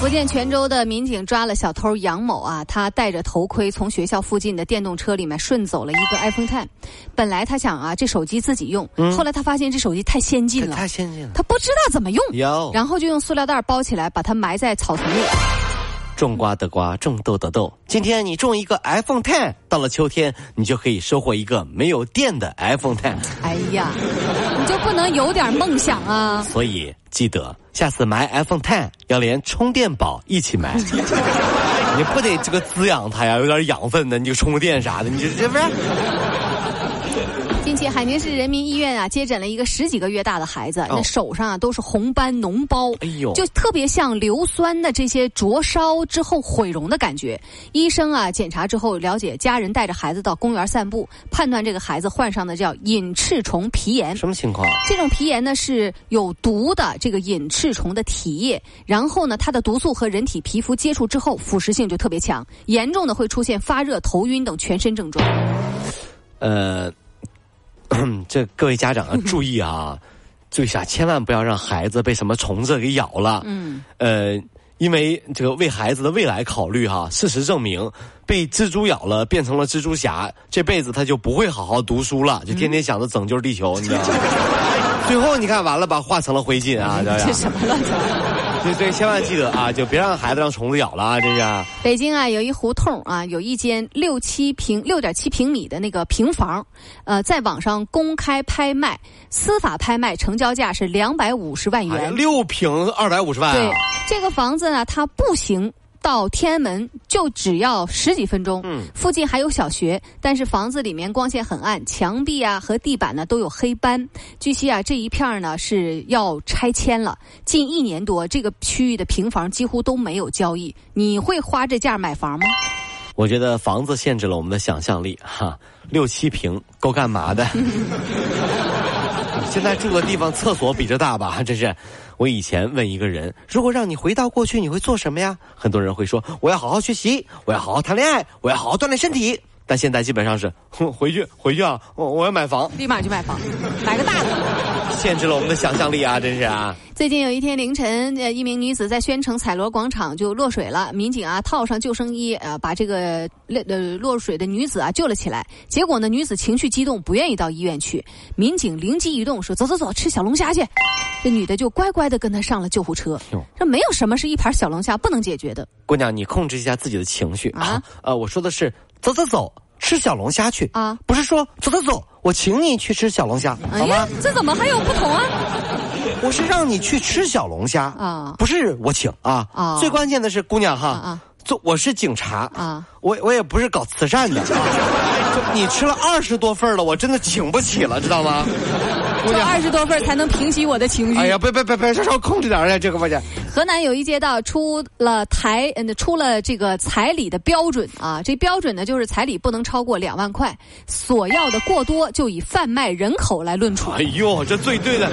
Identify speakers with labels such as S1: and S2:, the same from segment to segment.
S1: 福建泉州的民警抓了小偷杨某啊，他戴着头盔从学校附近的电动车里面顺走了一个 iPhone Ten。本来他想啊，这手机自己用，后来他发现这手机太先进了，
S2: 太先进了，
S1: 他不知道怎么用，
S2: 有
S1: 然后就用塑料袋包起来，把它埋在草丛里。
S2: 种瓜得瓜，种豆得豆。今天你种一个 iPhone Ten，到了秋天你就可以收获一个没有电的 iPhone Ten。
S1: 哎呀，你就不能有点梦想啊？
S2: 所以记得下次买 iPhone Ten 要连充电宝一起买，你不得这个滋养它呀，有点养分的，你就充个电啥的，你这这不是？
S1: 近期，海宁市人民医院啊接诊了一个十几个月大的孩子，那手上啊都是红斑脓包，
S2: 哎呦
S1: 就特别像硫酸的这些灼烧之后毁容的感觉。医生啊检查之后了解，家人带着孩子到公园散步，判断这个孩子患上的叫隐翅虫皮炎。
S2: 什么情况？
S1: 这种皮炎呢是有毒的这个隐翅虫的体液，然后呢它的毒素和人体皮肤接触之后腐蚀性就特别强，严重的会出现发热、头晕等全身症状。
S2: 呃，这各位家长啊，注意啊，注意下，千万不要让孩子被什么虫子给咬了。
S1: 嗯，
S2: 呃，因为这个为孩子的未来考虑哈、事实证明，被蜘蛛咬了变成了蜘蛛侠，这辈子他就不会好好读书了，就天天想着拯救地球，你知道吗？最后你看完了吧，化成了灰烬啊！这
S1: 这什么乱七八糟。
S2: 对对，千万记得啊，就别让孩子让虫子咬了啊！这是。
S1: 北京啊，有一胡同啊，有一间六七平、六点七平米的那个平房，呃，在网上公开拍卖，司法拍卖成交价是两百五十万元。
S2: 六平二百五十万
S1: 对
S2: 啊！，
S1: 这个房子呢，它步行。到天安门就只要十几分钟，
S2: 嗯
S1: 附近还有小学，但是房子里面光线很暗，墙壁啊和地板呢都有黑斑。据悉啊，这一片儿呢是要拆迁了，近一年多，这个区域的平房几乎都没有交易。你会花这价买房吗？
S2: 我觉得房子限制了我们的想象力哈，六七平够干嘛的？现在住的地方厕所比这大吧？这是。我以前问一个人，如果让你回到过去，你会做什么呀？很多人会说，我要好好学习，我要好好谈恋爱，我要好好锻炼身体。但现在基本上是，哼，回去回去啊，我我要买房，
S1: 立马就买房，买个。
S2: 限制了我们的想象力啊！真是啊。
S1: 最近有一天凌晨，呃，一名女子在宣城彩罗广场就落水了，民警啊套上救生衣，呃，把这个呃落水的女子啊救了起来。结果呢，女子情绪激动，不愿意到医院去。民警灵机一动，说：“走走走，吃小龙虾去。”这女的就乖乖的跟他上了救护车。这没有什么是一盘小龙虾不能解决的。
S2: 姑娘，你控制一下自己的情绪啊
S1: 啊！
S2: 呃，我说的是走走走，吃小龙虾去
S1: 啊
S2: 不是说走走走，我请你去吃小龙虾，好吗？，
S1: 这怎么还有不同啊？
S2: 我是让你去吃小龙虾
S1: 啊。
S2: 不是我请啊。
S1: 啊。
S2: 最关键的是，姑娘哈，
S1: 啊
S2: 做我是警察
S1: 啊，
S2: 我我也不是搞慈善的 你吃了二十多份了，我真的请不起了，知道吗？姑娘，
S1: 就二十多份才能平息我的情绪。
S2: 哎呀，别别别别，稍稍控制点儿呀，这个不行。
S1: 河南有一街道出了台，嗯，出了这个彩礼的标准啊。这标准呢，就是彩礼不能超过两万块，索要的过多就以贩卖人口来论处。
S2: 哎呦，这罪对的，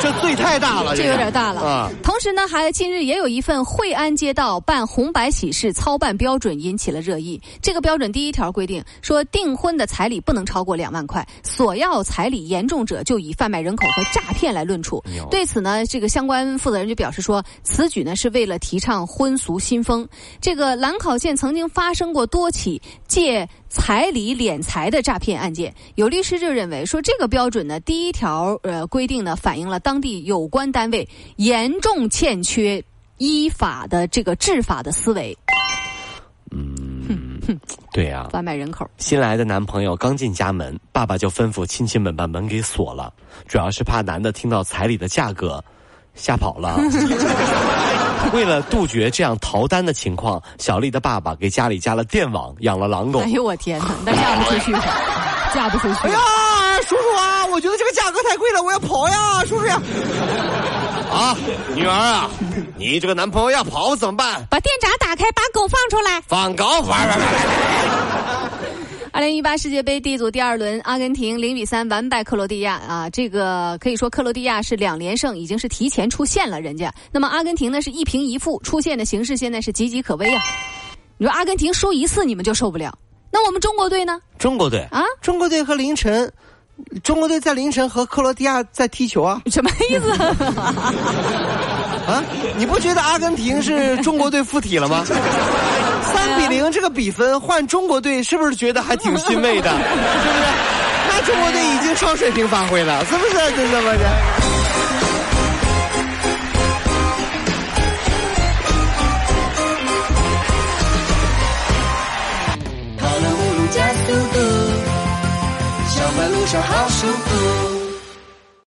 S2: 这罪太大了，
S1: 这有点大了
S2: 啊！
S1: 同时呢，还近日也有一份惠安街道办红白喜事操办标准引起了热议。这个标准第一条规定说，订婚的彩礼不能超过两万块，索要彩礼严重者就以贩卖人口和诈骗来论处。对此呢，这个相关负责人就表示说，此举呢是为了提倡婚俗新风。这个兰考县曾经发生过多起借彩礼敛财的诈骗案件，有律师就认为说，这个标准呢，第一条呃规定呢，反映了当地有关单位严重欠缺依法的这个治法的思维，
S2: 对呀、
S1: 贩卖人口。
S2: 新来的男朋友刚进家门，爸爸就吩咐亲戚们把门给锁了，主要是怕男的听到彩礼的价格吓跑了。为了杜绝这样逃单的情况，小丽的爸爸给家里加了电网，养了狼狗
S1: 哎。呦我天哪，那嫁不出去，嫁不出去。
S2: 哎呀，叔叔啊，我觉得这个价格太贵了，我要跑呀，叔叔呀！啊，女儿啊，你这个男朋友要跑怎么办？
S1: 把电闸出来。
S2: 放狗！玩玩玩玩！
S1: 二零一八世界杯 D 组第二轮，阿根廷零比三完败克罗地亚啊！这个可以说克罗地亚是两连胜，已经是提前出线了。人家那么阿根廷呢是一平一负，出线的形势现在是岌岌可危啊！你说阿根廷输一次你们就受不了，那我们中国队呢？
S2: 中国队
S1: 啊，
S2: 中国队和凌晨，中国队在凌晨和克罗地亚在踢球啊？
S1: 什么意思？
S2: 啊？你不觉得阿根廷是中国队附体了吗？三比零这个比分换中国队是不是觉得还挺欣慰的？是不是？那中国队已经超水平发挥了是不是就这。么着加速度小马路上好舒服。